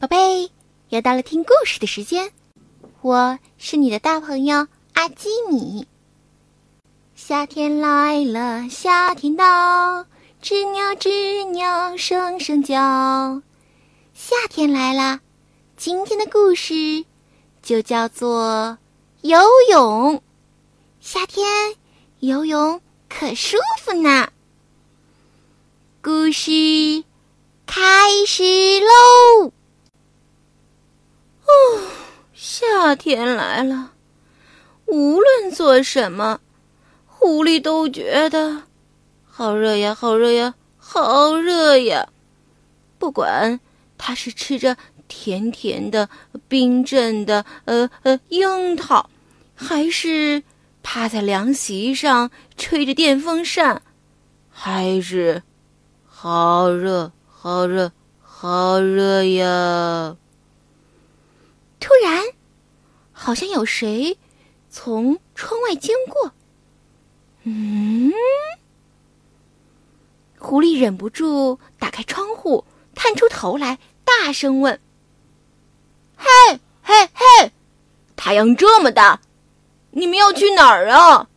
宝贝，又到了听故事的时间，我是你的大朋友阿基米。夏天来了，夏天到，知鸟知鸟声声叫。夏天来了，今天的故事就叫做游泳。夏天游泳可舒服呢。故事开始喽！哦，夏天来了，无论做什么，狐狸都觉得好热呀，好热呀，好热呀。不管它是吃着甜甜的冰镇的呃呃樱桃，还是趴在凉席上吹着电风扇，还是……好热，好热，好热呀！突然，好像有谁从窗外经过。嗯，狐狸忍不住打开窗户，探出头来，大声问：“嘿，嘿，嘿！太阳这么大，你们要去哪儿啊？”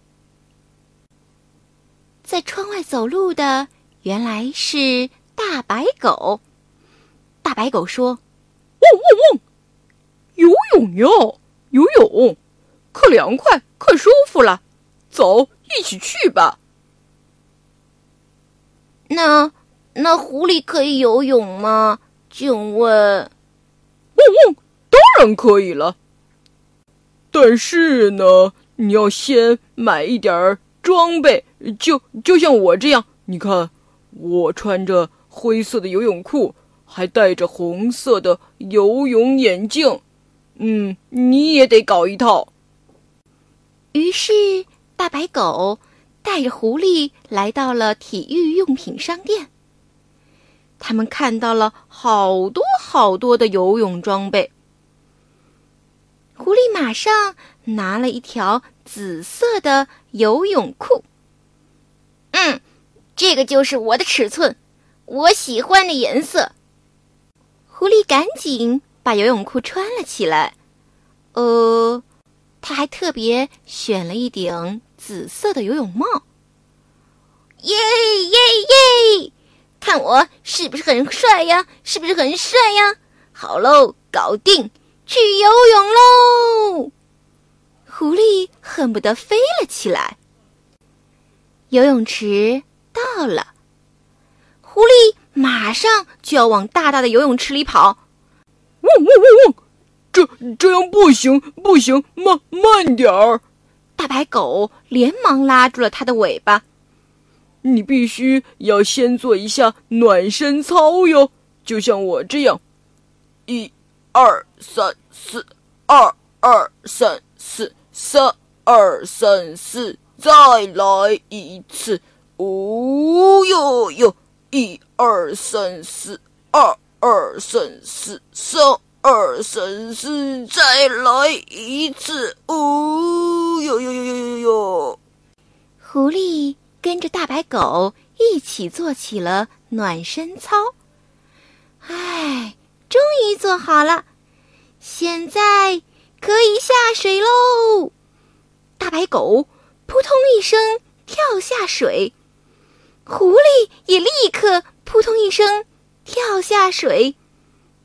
在窗外走路的。原来是大白狗。大白狗说：“汪汪汪！游泳哟，游泳，可凉快，可舒服了。走，一起去吧。”那那狐狸可以游泳吗？请问？汪汪，当然可以了。但是呢，你要先买一点装备，就就像我这样，你看。我穿着灰色的游泳裤，还戴着红色的游泳眼镜。嗯，你也得搞一套。于是，大白狗带着狐狸来到了体育用品商店。他们看到了好多好多的游泳装备。狐狸马上拿了一条紫色的游泳裤。嗯。这个就是我的尺寸，我喜欢的颜色。狐狸赶紧把游泳裤穿了起来。呃，他还特别选了一顶紫色的游泳帽。耶耶耶！看我是不是很帅呀？是不是很帅呀？好喽，搞定，去游泳喽！狐狸恨不得飞了起来。游泳池。到了，狐狸马上就要往大大的游泳池里跑。汪汪汪汪！这这样不行，不行，慢慢点儿！大白狗连忙拉住了它的尾巴。你必须要先做一下暖身操哟，就像我这样，一、二、三、四，二、二、三、四，三、二、三、四，再来一次。哦哟哟，一二三四，二二三四，三二三四，再来一次。哦哟哟哟哟哟哟！狐狸跟着大白狗一起做起了暖身操。唉，终于做好了，现在可以下水喽！大白狗扑通一声跳下水。狐狸也立刻扑通一声跳下水，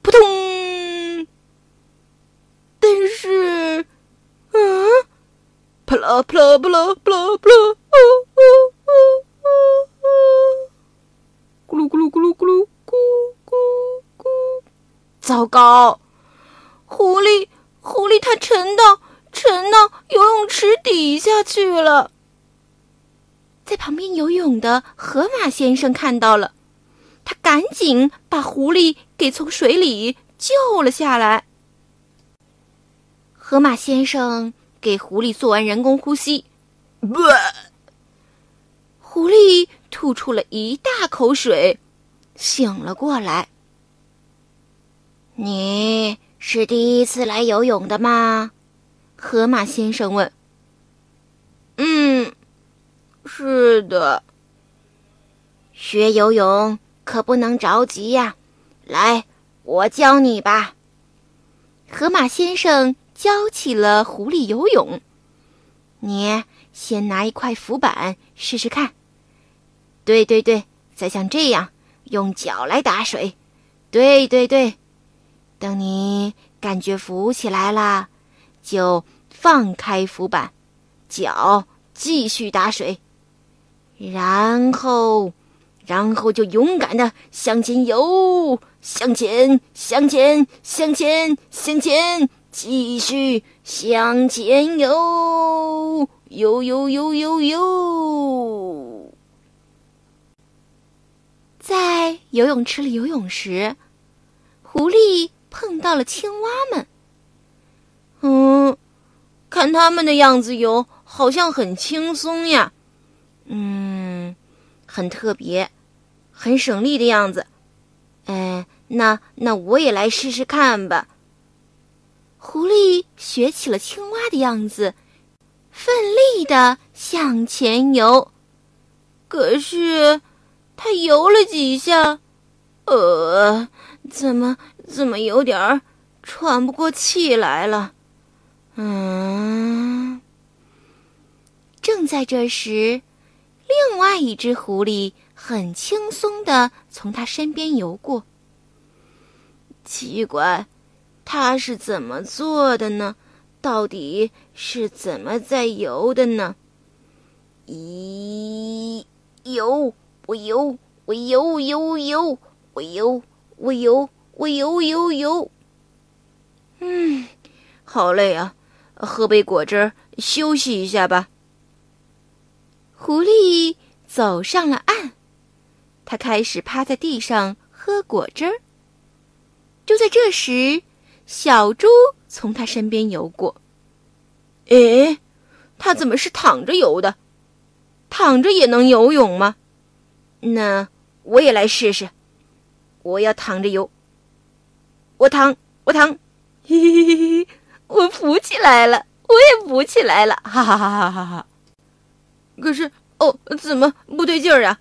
扑通！但是，嗯，啪啦啪啦啪啦啪啦啪啦，咕噜咕噜咕噜咕噜咕咕咕！糟糕，狐狸狐狸它沉到沉到游泳池底下去了。在旁边游泳的河马先生看到了，他赶紧把狐狸给从水里救了下来。河马先生给狐狸做完人工呼吸，不狐狸吐出了一大口水，醒了过来。你是第一次来游泳的吗？河马先生问。嗯。是的，学游泳可不能着急呀！来，我教你吧。河马先生教起了狐狸游泳。你先拿一块浮板试试看。对对对，再像这样用脚来打水。对对对，等你感觉浮起来了，就放开浮板，脚继续打水，然后，然后就勇敢的向前游，向前，向前，向前，向前，继续向前游，游游游游游。在游泳池里游泳时，狐狸碰到了青蛙们。嗯，看他们的样子游，好像很轻松呀。嗯，很特别，很省力的样子。哎，那那我也来试试看吧。狐狸学起了青蛙的样子，奋力的向前游。可是。他游了几下，呃，怎么怎么有点儿喘不过气来了？嗯。正在这时，另外一只狐狸很轻松的从他身边游过。奇怪，它是怎么做的呢？到底是怎么在游的呢？咦，游。我游，我游游游，我游，我游，我游游游。嗯，好累啊，喝杯果汁休息一下吧。狐狸走上了岸，它开始趴在地上喝果汁儿。就在这时，小猪从它身边游过。哎，它怎么是躺着游的？躺着也能游泳吗？那我也来试试，我要躺着游。我躺，我躺，嘿嘿嘿嘿，我浮起来了，我也浮起来了，哈哈哈哈哈哈！可是，哦，怎么不对劲儿啊？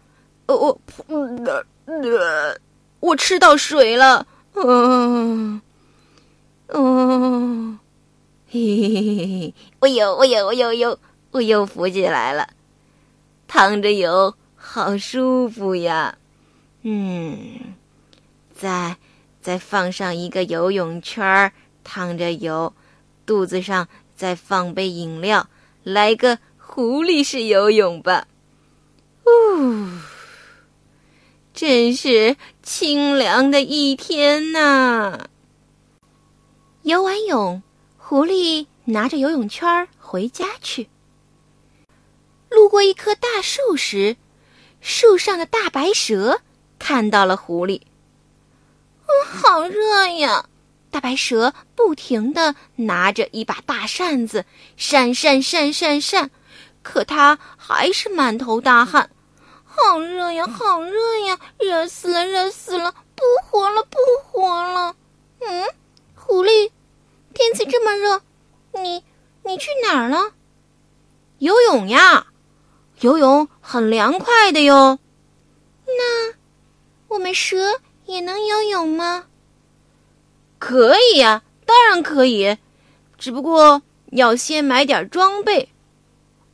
哦，我，呃，我吃到水了，嗯，哦，嘿嘿嘿嘿嘿，我游，我游，我游游，我又浮起来了，躺着游。好舒服呀，嗯，再再放上一个游泳圈儿，躺着游，肚子上再放杯饮料，来个狐狸式游泳吧。呜，真是清凉的一天呐！游完泳，狐狸拿着游泳圈回家去。路过一棵大树时。树上的大白蛇看到了狐狸，嗯，好热呀！大白蛇不停的拿着一把大扇子扇扇扇扇扇，可他还是满头大汗，好热呀，好热呀，热死了，热死了，不活了，不活了！嗯，狐狸，天气这么热，你你去哪儿了？游泳呀。游泳很凉快的哟。那我们蛇也能游泳吗？可以呀，当然可以，只不过要先买点装备。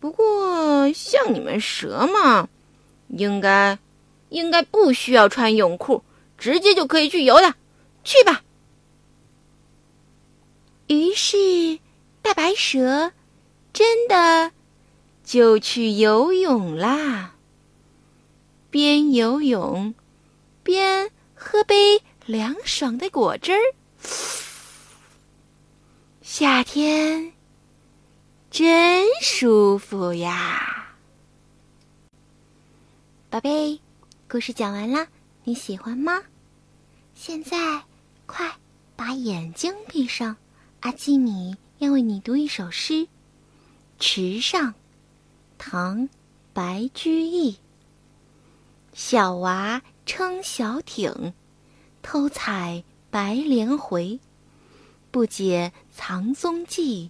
不过像你们蛇嘛，应该应该不需要穿泳裤，直接就可以去游的。去吧。于是，大白蛇真的。就去游泳啦，边游泳边喝杯凉爽的果汁儿。夏天真舒服呀，宝贝，故事讲完了，你喜欢吗？现在快把眼睛闭上，阿基米要为你读一首诗，《池上》。唐，白居易。小娃撑小艇，偷采白莲回。不解藏踪迹，